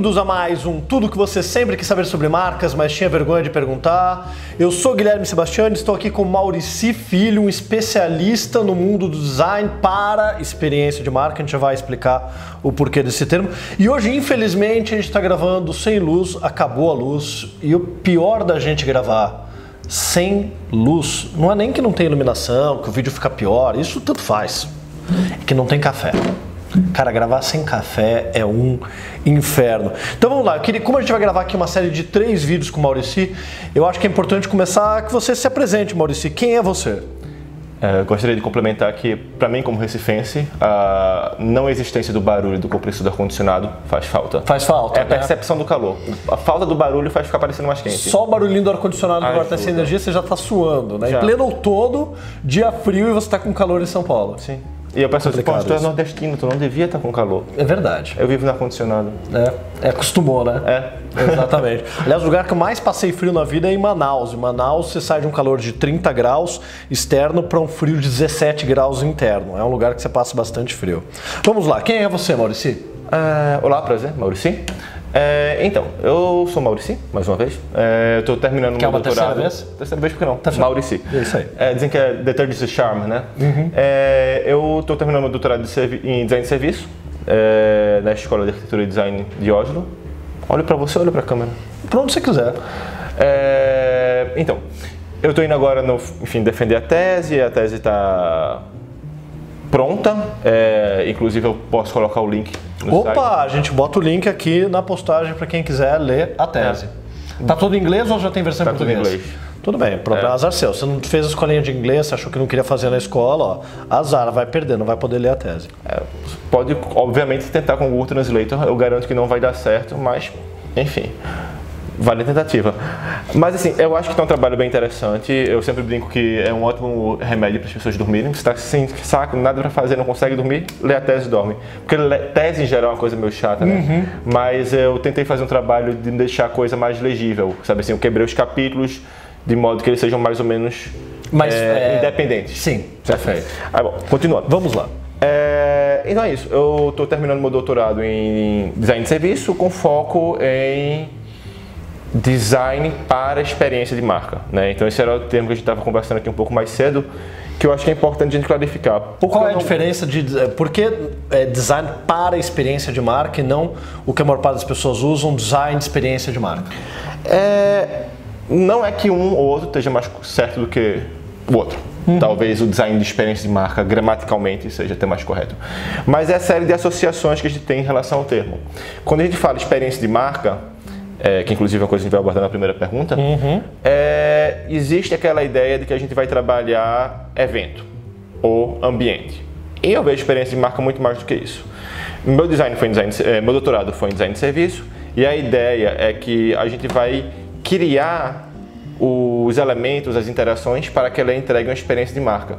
Bem-vindos a mais um Tudo que você sempre quis saber sobre marcas, mas tinha vergonha de perguntar. Eu sou Guilherme Sebastiani, estou aqui com Maurici Filho, um especialista no mundo do design para experiência de marca. A gente vai explicar o porquê desse termo. E hoje, infelizmente, a gente está gravando sem luz, acabou a luz. E o pior da gente gravar sem luz não é nem que não tem iluminação, que o vídeo fica pior, isso tanto faz. É que não tem café. Cara, gravar sem café é um inferno. Então vamos lá, eu queria, como a gente vai gravar aqui uma série de três vídeos com o Maurici, eu acho que é importante começar que você se apresente, Maurici. Quem é você? É, gostaria de complementar que, para mim, como recifense, a não existência do barulho do compressor do ar-condicionado faz falta. Faz falta. É a né? percepção do calor. A falta do barulho faz ficar parecendo mais quente. Só o barulhinho do ar-condicionado Ajuda. corta essa energia, você já tá suando, né? Em Já. pleno outono, dia frio e você tá com calor em São Paulo. Sim. E eu penso assim, Complicado tu é nordestino, tu não devia estar com calor. É verdade. Eu vivo no ar-condicionado. É, é acostumou, né? É. Exatamente. Aliás, o lugar que eu mais passei frio na vida é em Manaus. Em Manaus, você sai de um calor de 30 graus externo para um frio de 17 graus interno. É um lugar que você passa bastante frio. Vamos lá, quem é você, Maurici? É, olá, prazer, Maurici. É, então, eu sou Maurici, mais uma vez. É, eu estou terminando Quer meu uma terceira doutorado. vez? Terceira vez, por que não? Terceira. Maurici. É isso aí. É, dizem que é The Third is the Charm, né? É, eu estou terminando meu doutorado de em design de serviço é, na Escola de Arquitetura e Design de Oslo. Olha para você, olha para a câmera. Pra onde você quiser. É, então, eu estou indo agora, no, enfim, defender a tese. A tese está pronta. É, inclusive, eu posso colocar o link no site. Opa, a gente bota o link aqui na postagem para quem quiser ler a tese. Tá todo em inglês ou já tem versão Tá em tudo em português? inglês. Tudo bem, problema azar seu. Você não fez a escolinha de inglês, você achou que não queria fazer na escola, ó. Azar, vai perder, não vai poder ler a tese. É, pode, obviamente, tentar com o Google Translator. Eu garanto que não vai dar certo, mas, enfim, vale a tentativa. Mas, assim, eu acho que tá um trabalho bem interessante. Eu sempre brinco que é um ótimo remédio para as pessoas dormirem. Você está sem saco, nada para fazer, não consegue dormir, lê a tese e dorme. Porque tese, em geral, é uma coisa meio chata, né? Mas eu tentei fazer um trabalho de deixar a coisa mais legível. Sabe assim, eu quebrei os capítulos de modo que eles sejam mais ou menos Mas, é, é, independentes. Sim, perfeito. Ah, bom, continuando. Vamos lá. É, então é isso. Eu estou terminando meu doutorado em design de serviço com foco em design para experiência de marca. Né? Então esse era o termo que a gente estava conversando aqui um pouco mais cedo, que eu acho que é importante a gente clarificar. Porque Qual é a não- diferença de. eh, Por que é design para experiência de marca e não o que a maior parte das pessoas usam, design de experiência de marca? É, não é que um ou outro esteja mais certo do que o outro. Talvez o design de experiência de marca gramaticalmente seja até mais correto. Mas é a série de associações que a gente tem em relação ao termo. Quando a gente fala experiência de marca, é, que inclusive é uma coisa que a gente vai abordar na primeira pergunta, é, existe aquela ideia de que a gente vai trabalhar evento ou ambiente. E eu vejo experiência de marca muito mais do que isso. Meu design foi design, de- eh, meu doutorado foi em design de serviço e a ideia é que a gente vai criar os elementos, as interações para que ela entregue uma experiência de marca.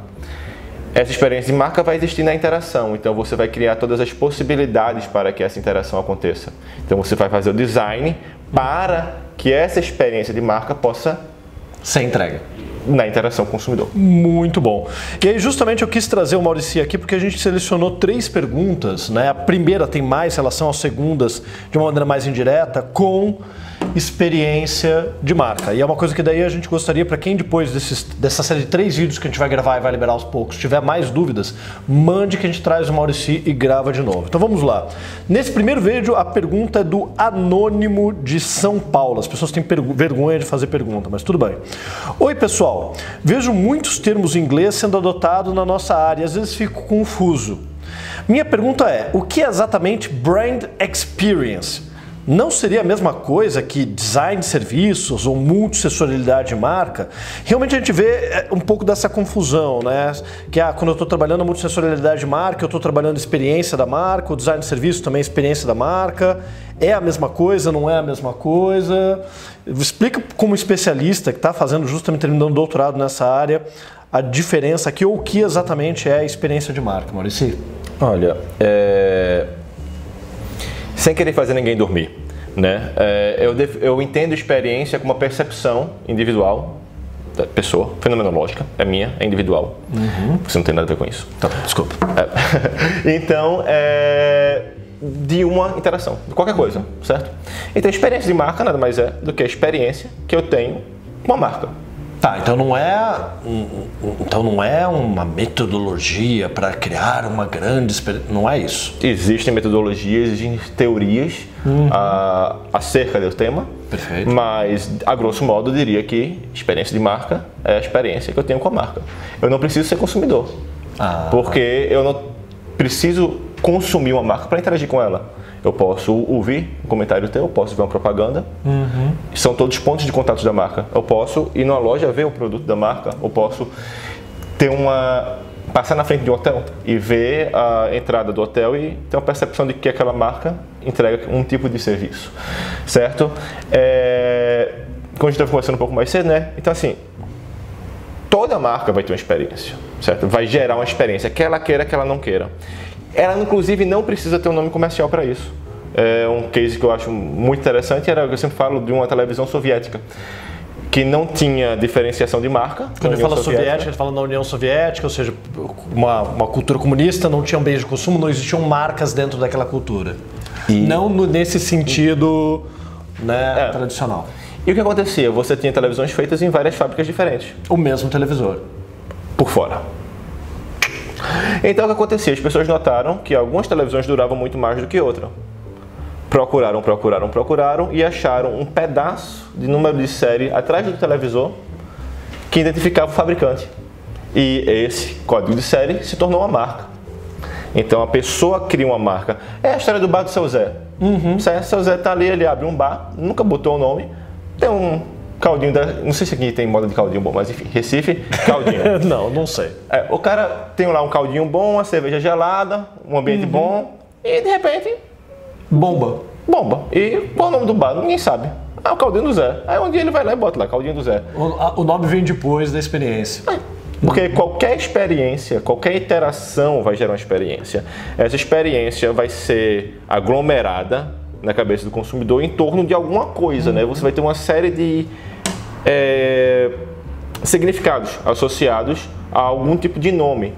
Essa experiência de marca vai existir na interação, então você vai criar todas as possibilidades para que essa interação aconteça. Então você vai fazer o design para que essa experiência de marca possa Sem entrega. na interação com o consumidor. Muito bom. E aí, justamente, eu quis trazer o Maurici aqui porque a gente selecionou três perguntas, né? A primeira tem mais relação às segundas, de uma maneira mais indireta, com experiência de marca. E é uma coisa que daí a gente gostaria, para quem depois desses, dessa série de três vídeos que a gente vai gravar e vai liberar aos poucos, tiver mais dúvidas, mande que a gente traz o Maurici e grava de novo. Então vamos lá. Nesse primeiro vídeo, a pergunta é do Anônimo de São Paulo. As pessoas têm vergonha de fazer pergunta, mas tudo bem. Oi, pessoal. Vejo muitos termos em inglês sendo adotados na nossa área às vezes fico confuso. Minha pergunta é: o que é exatamente brand experience? Não seria a mesma coisa que design de serviços ou multissensorialidade de marca? Realmente a gente vê é, um pouco dessa confusão, né? Que ah, quando eu estou trabalhando a multissensorialidade de marca, eu estou trabalhando experiência da marca, o design de serviço também é experiência da marca. É a mesma coisa, não é a mesma coisa? Explica como especialista que está fazendo justamente terminando doutorado nessa área a diferença aqui ou o que exatamente é a experiência de marca, Maurício. Olha, é... sem querer fazer ninguém dormir, né? É, eu, def- eu entendo experiência como uma percepção individual da pessoa, fenomenológica, é minha, é individual. Você não tem nada a ver com isso. Tá, desculpa. É. então, é, de uma interação, de qualquer coisa, certo? Então, experiência de marca nada mais é do que a experiência que eu tenho com a marca. Tá, então não é, então não é uma metodologia para criar uma grande experiência, não é isso. Existem metodologias, existem teorias uhum. a, acerca do tema, Perfeito. mas a grosso modo eu diria que experiência de marca é a experiência que eu tenho com a marca. Eu não preciso ser consumidor, ah. porque eu não preciso consumir uma marca para interagir com ela. Eu posso ouvir um comentário teu, eu posso ver uma propaganda. Uhum. São todos pontos de contato da marca. Eu posso ir numa loja ver o produto da marca. Eu posso ter uma passar na frente de um hotel e ver a entrada do hotel e ter uma percepção de que aquela marca entrega um tipo de serviço, certo? É, como a gente estava conversando um pouco mais cedo, né? Então assim, toda marca vai ter uma experiência, certo? Vai gerar uma experiência, quer ela queira, quer ela não queira. Ela, inclusive, não precisa ter um nome comercial para isso. É um case que eu acho muito interessante era, eu sempre falo, de uma televisão soviética que não tinha diferenciação de marca. Quando ele fala soviética, soviética, ele fala da União Soviética, ou seja, uma, uma cultura comunista, não tinha um bem de consumo, não existiam marcas dentro daquela cultura. E... Não no, nesse sentido né, é. tradicional. E o que acontecia? Você tinha televisões feitas em várias fábricas diferentes. O mesmo televisor. Por fora. Então o que acontecia? As pessoas notaram que algumas televisões duravam muito mais do que outras. Procuraram, procuraram, procuraram e acharam um pedaço de número de série atrás do televisor que identificava o fabricante. E esse código de série se tornou uma marca. Então a pessoa cria uma marca. É a história do bar do seu Zé. Uhum. Seu Zé está ali, ele abre um bar, nunca botou o nome, tem um Caldinho da. Não sei se aqui tem moda de caldinho bom, mas enfim, Recife, caldinho. não, não sei. É, o cara tem lá um caldinho bom, uma cerveja gelada, um ambiente uhum. bom, e de repente. Bomba. Bomba. E qual é o nome do bar? Ninguém sabe. É o caldinho do Zé. Aí um dia ele vai lá e bota lá, caldinho do Zé. O, a, o nome vem depois da experiência. É. Porque qualquer experiência, qualquer interação vai gerar uma experiência. Essa experiência vai ser aglomerada na cabeça do consumidor em torno de alguma coisa, uhum. né? Você vai ter uma série de é, significados associados a algum tipo de nome.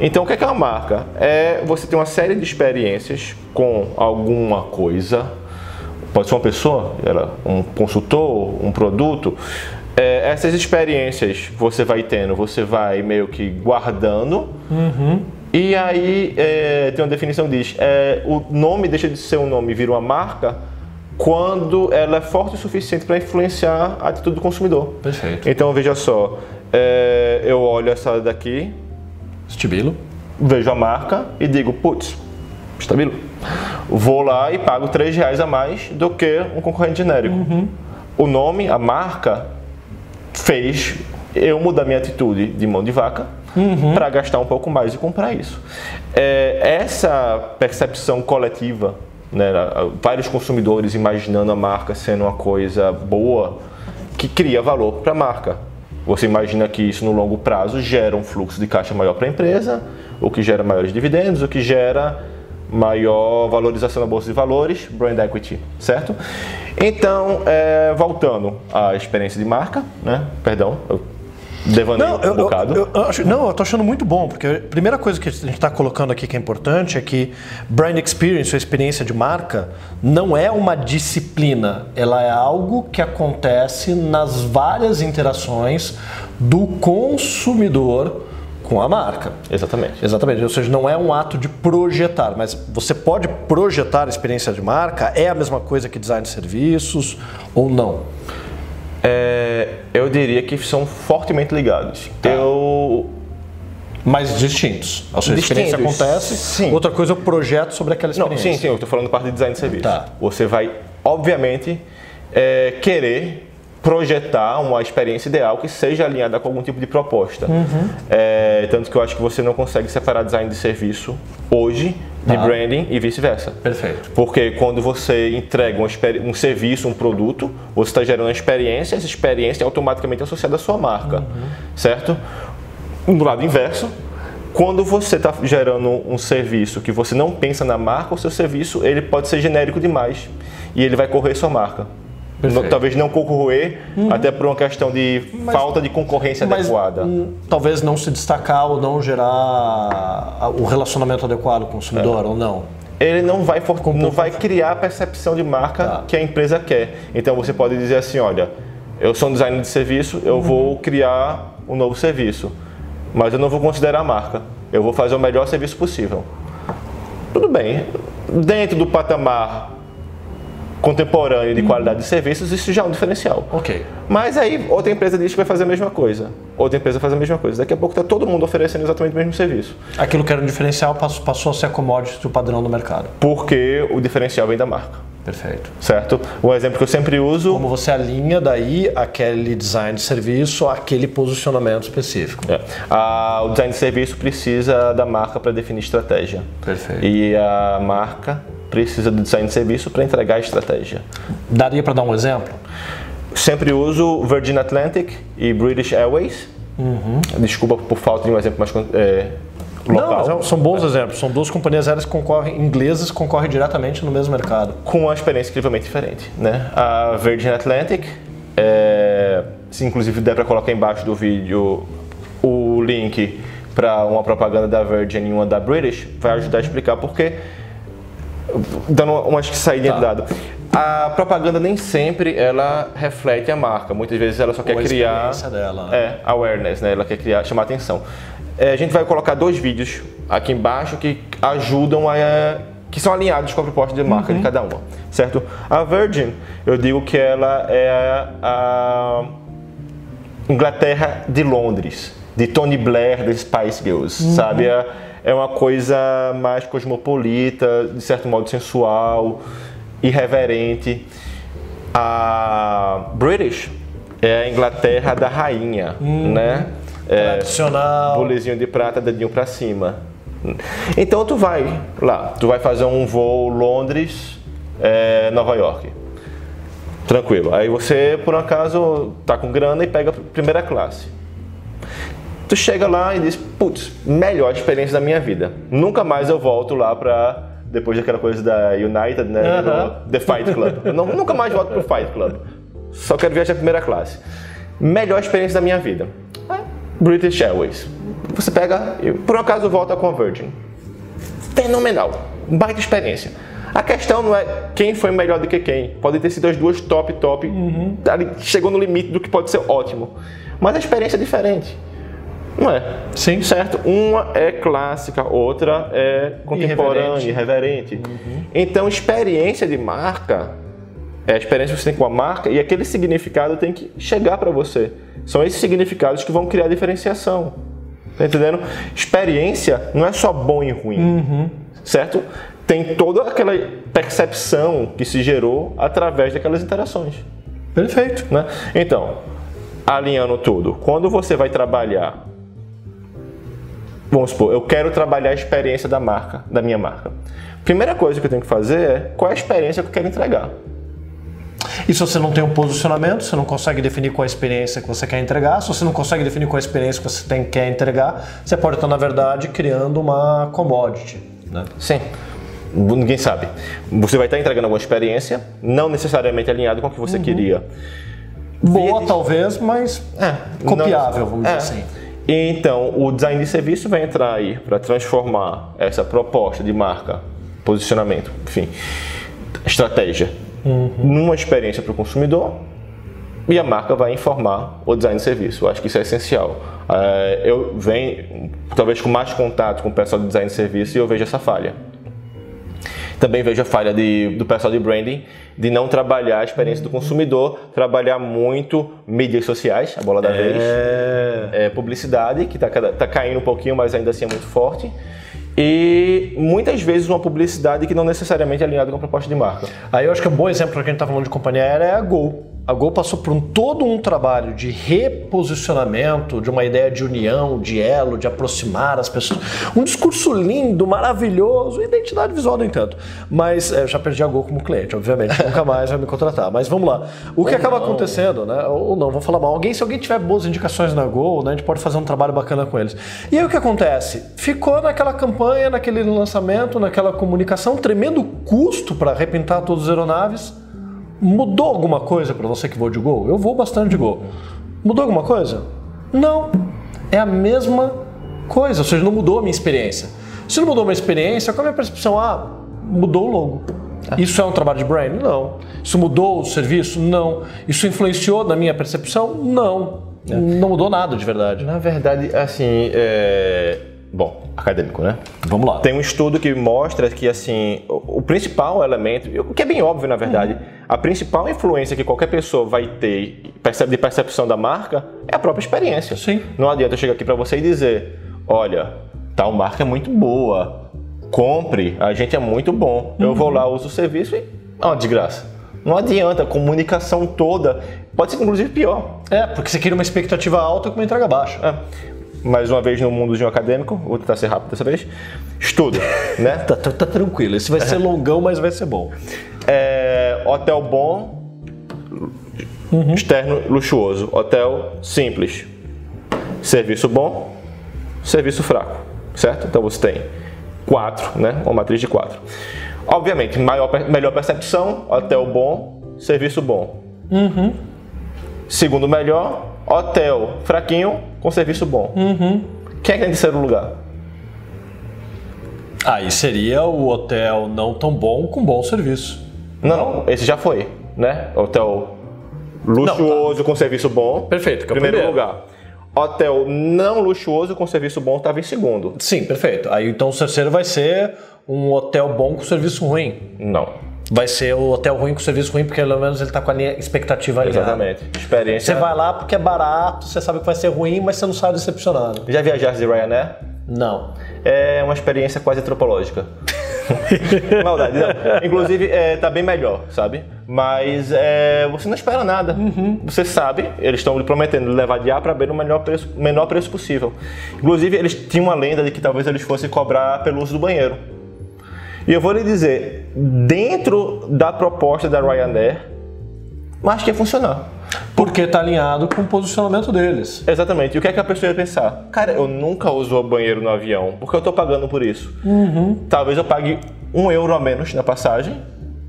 Então, o que é, que é uma marca? É você ter uma série de experiências com alguma coisa, pode ser uma pessoa, um consultor, um produto. É, essas experiências você vai tendo, você vai meio que guardando. Uhum. E aí é, tem uma definição que diz: é, o nome deixa de ser um nome, vira uma marca quando ela é forte o suficiente para influenciar a atitude do consumidor. Perfeito. Então veja só, é, eu olho essa daqui, Estabilo, vejo a marca e digo, putz, estabilo. Vou lá e pago 3 reais a mais do que um concorrente genérico. Uhum. O nome, a marca, fez eu mudar minha atitude de mão de vaca uhum. para gastar um pouco mais e comprar isso. É, essa percepção coletiva né, vários consumidores imaginando a marca sendo uma coisa boa que cria valor para a marca. Você imagina que isso no longo prazo gera um fluxo de caixa maior para a empresa, o que gera maiores dividendos, o que gera maior valorização na bolsa de valores, brand equity, certo? Então, é, voltando à experiência de marca, né? Perdão, eu devaneio não, um eu, bocado. Eu, eu, acho, não, eu tô achando muito bom, porque a primeira coisa que a gente está colocando aqui que é importante é que brand experience, a experiência de marca, não é uma disciplina, ela é algo que acontece nas várias interações do consumidor com a marca. Exatamente. Exatamente. Ou seja, não é um ato de projetar, mas você pode projetar a experiência de marca, é a mesma coisa que design de serviços ou não? É, eu diria que são fortemente ligados. Tá. Eu mas distintos. A sua experiência acontece. Sim. Outra coisa é o projeto sobre aquela experiência. Não, sim, sim. Eu estou falando parte de design de serviço. Tá. Você vai, obviamente, é, querer projetar uma experiência ideal que seja alinhada com algum tipo de proposta. Uhum. É, tanto que eu acho que você não consegue separar design de serviço hoje de ah. branding e vice-versa. Perfeito. Porque quando você entrega um, um serviço, um produto, você está gerando uma experiência, essa experiência é automaticamente associada à sua marca, uhum. certo? Do lado inverso, quando você está gerando um serviço que você não pensa na marca, o seu serviço ele pode ser genérico demais e ele vai correr sua marca. Perfeito. Talvez não concorrer, uhum. até por uma questão de mas, falta de concorrência adequada. Talvez não se destacar ou não gerar o relacionamento adequado com o consumidor, é. ou não. ele não vai, for, não vai criar a percepção de marca Tá. que a empresa quer. Então você pode dizer assim, olha, eu sou um designer de serviço, eu Uhum. vou criar um novo serviço, mas eu não vou considerar a marca. Eu vou fazer o melhor serviço possível. Tudo bem. Dentro do patamar contemporâneo Uhum. de qualidade de serviços, isso já é um diferencial. Ok. Mas aí outra empresa diz que vai fazer a mesma coisa. Outra empresa faz a mesma coisa. Daqui a pouco está todo mundo oferecendo exatamente o mesmo serviço. Aquilo que era um diferencial passou, a ser commodity do padrão do mercado. Porque o diferencial vem da marca. Perfeito. Certo? Um exemplo que eu sempre uso. Como você alinha daí aquele design de serviço àquele posicionamento específico. É. A- o design de serviço precisa da marca para definir estratégia. Perfeito. E a marca precisa do design de serviço para entregar a estratégia. Daria para dar um exemplo? Sempre uso Virgin Atlantic e British Airways. Desculpa por falta de um exemplo mais é, local. Não, é- são bons exemplos. São duas companhias aéreas que concorrem, inglesas concorrem diretamente no mesmo mercado. com uma experiência incrivelmente diferente. Né? A Virgin Atlantic, é, se inclusive der para colocar embaixo do vídeo o link para uma propaganda da Virgin e uma da British, vai ajudar a explicar porque, dando uma saída Tá. de dado. A propaganda nem sempre ela reflete a marca. Muitas vezes ela só quer a criar dela, né? é, awareness, né? Ela quer criar, chamar atenção. É, a gente vai colocar dois vídeos aqui embaixo que ajudam a que são alinhados com a proposta de marca Uhum. de cada uma, certo? A Virgin, eu digo que ela é a Inglaterra de Londres, de Tony Blair, das Spice Girls, Uhum. sabe? É, é uma coisa mais cosmopolita, de certo modo sensual, irreverente. A British é a Inglaterra da rainha, né? É, Tradicional. bolezinho de prata, dedinho pra cima. Então tu vai lá, tu vai fazer um voo Londres, é, Nova York. Tranquilo. Aí você, por um acaso, tá com grana e pega a primeira classe. Tu chega lá e diz, putz, melhor experiência da minha vida. Nunca mais eu volto lá pra. Depois daquela coisa da United, né? Aham. do The Fight Club. Não- nunca mais volto pro Fight Club. Só quero viajar primeira classe. Melhor experiência da minha vida. British Airways. Você pega, por um acaso volta com a Virgin. Fenomenal. Baita experiência. A questão não é quem foi melhor do que quem. Podem ter sido as duas top, top. Ali chegou no limite do que pode ser ótimo. Mas a experiência é diferente. Não é? Sim. Certo? Uma é clássica, outra é contemporânea, Irreverente. irreverente. Então, experiência de marca é a experiência que você tem com a marca e aquele significado tem que chegar para você. São esses significados que vão criar diferenciação. Tá entendendo? Experiência não é só bom e ruim, certo? Tem toda aquela percepção que se gerou através daquelas interações. Perfeito. Né? Então, alinhando tudo, quando você vai trabalhar, vamos supor, eu quero trabalhar a experiência da marca, da minha marca. Primeira coisa que eu tenho que fazer é qual é a experiência que eu quero entregar. E se você não tem um posicionamento, você não consegue definir qual a experiência que você quer entregar. Se você não consegue definir qual a experiência que você tem, quer entregar, você pode estar, na verdade, criando uma commodity. Né? Sim. Ninguém sabe. Você vai estar entregando alguma experiência, não necessariamente alinhado com o que você queria. Boa, talvez, mas É, copiável, não- vamos é. dizer assim. Então, o design de serviço vai entrar aí para transformar essa proposta de marca, posicionamento, enfim, estratégia, numa experiência para o consumidor e a marca vai informar o design de serviço. Eu acho que isso é essencial. É, eu venho, talvez, com mais contato com o pessoal do design de serviço e eu vejo essa falha. Também vejo a falha de- do pessoal de branding de não trabalhar a experiência do consumidor, trabalhar muito mídias sociais, a bola da vez, é, publicidade, que está caindo um pouquinho, mas ainda assim é muito forte. E muitas vezes uma publicidade que não necessariamente é alinhada com a proposta de marca. Aí eu acho que um bom exemplo para quem está falando de companhia aérea é a Gol. A Gol passou por um, todo um trabalho de reposicionamento, de uma ideia de união, de elo, de aproximar as pessoas. Um discurso lindo, maravilhoso, identidade visual, no entanto. Mas é, eu já perdi a Gol como cliente, obviamente, nunca mais vai me contratar. Mas vamos lá. O que acaba acontecendo, né? Ou não, vou falar mal. Alguém, se alguém tiver boas indicações na Gol, né, a gente pode fazer um trabalho bacana com eles. E aí o que acontece? Ficou naquela campanha, naquele lançamento, naquela comunicação, tremendo custo para repintar todas as aeronaves. Mudou alguma coisa para você que voa de Gol? Eu vou bastante de Gol. Mudou alguma coisa? Não. É a mesma coisa, ou seja, não mudou a minha experiência. Se não mudou a minha experiência, qual é a minha percepção? Ah, mudou o logo. Isso é um trabalho de brand? Não. Isso mudou o serviço? Não. Isso influenciou na minha percepção? Não. Não mudou nada de verdade. Na verdade, assim, é... bom, acadêmico, né? Vamos lá. Tem um estudo que mostra que assim, o o principal elemento, o que é bem óbvio na verdade, a principal influência que qualquer pessoa vai ter percebe- de percepção da marca é a própria experiência. Sim. Não adianta eu chegar aqui para você e dizer, olha, tal marca é muito boa, compre, a gente é muito bom. Eu vou lá, uso o serviço e é uma desgraça. Não adianta, a comunicação toda pode ser inclusive pior. É, porque você queria uma expectativa alta com uma entrega baixa. É. Mais uma vez no mundo de um acadêmico, vou tentar ser rápido dessa vez. Estudo, né? Tá, tá- tá tranquilo. Esse vai ser longão, mas vai ser bom. É, hotel bom, externo luxuoso. Hotel simples. Serviço bom, serviço fraco, certo? Então você tem quatro, né? Uma matriz de quatro. Obviamente, maior, melhor percepção, hotel bom, serviço bom. Segundo melhor, hotel fraquinho com serviço bom. Quem é que tem em terceiro lugar? Aí seria o hotel não tão bom com bom serviço. Não, esse já foi, né? Hotel luxuoso com serviço bom. Perfeito, que é o primeiro, primeiro. lugar. Hotel não luxuoso com serviço bom estava em segundo. Sim, perfeito. Aí então o terceiro vai ser um hotel bom com serviço ruim. Não. Vai ser o hotel ruim com serviço ruim, porque pelo menos ele tá com a linha expectativa alinhada. Exatamente. Experiência. Você vai lá porque é barato, você sabe que vai ser ruim, mas você não sai decepcionado. Já viajaste de Ryanair? Não. É uma experiência quase antropológica. Maldade, não. Inclusive, é, tá bem melhor, sabe? Mas é, você não espera nada. Você sabe, eles estão lhe prometendo levar de A para B no menor preço, menor preço possível. Inclusive, eles tinham uma lenda de que talvez eles fossem cobrar pelo uso do banheiro. E eu vou lhe dizer, dentro da proposta da Ryanair, acho que ia funcionar. Porque tá alinhado com o posicionamento deles. Exatamente. E o que é que a pessoa ia pensar? Cara, eu nunca uso o banheiro no avião, porque eu tô pagando por isso. Talvez eu pague um euro a menos na passagem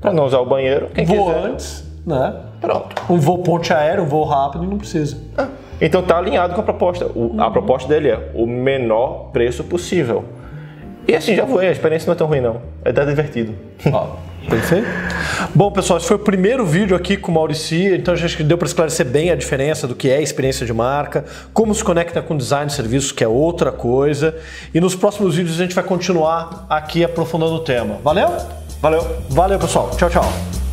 para não usar o banheiro. Quem Voo quiser. antes, né? Pronto. Um voo ponte aéreo, um voo rápido, não precisa. Ah, Então tá alinhado com a proposta. O- A proposta dele é o menor preço possível. E assim, já foi, a experiência não é tão ruim não. É até divertido. Ó, perfeito. Bom, pessoal, esse foi o primeiro vídeo aqui com o Maurici, então acho que deu para esclarecer bem a diferença do que é experiência de marca, como se conecta com design de serviços, que é outra coisa. E nos próximos vídeos a gente vai continuar aqui aprofundando o tema. Valeu? Valeu! Valeu, pessoal. Tchau, tchau.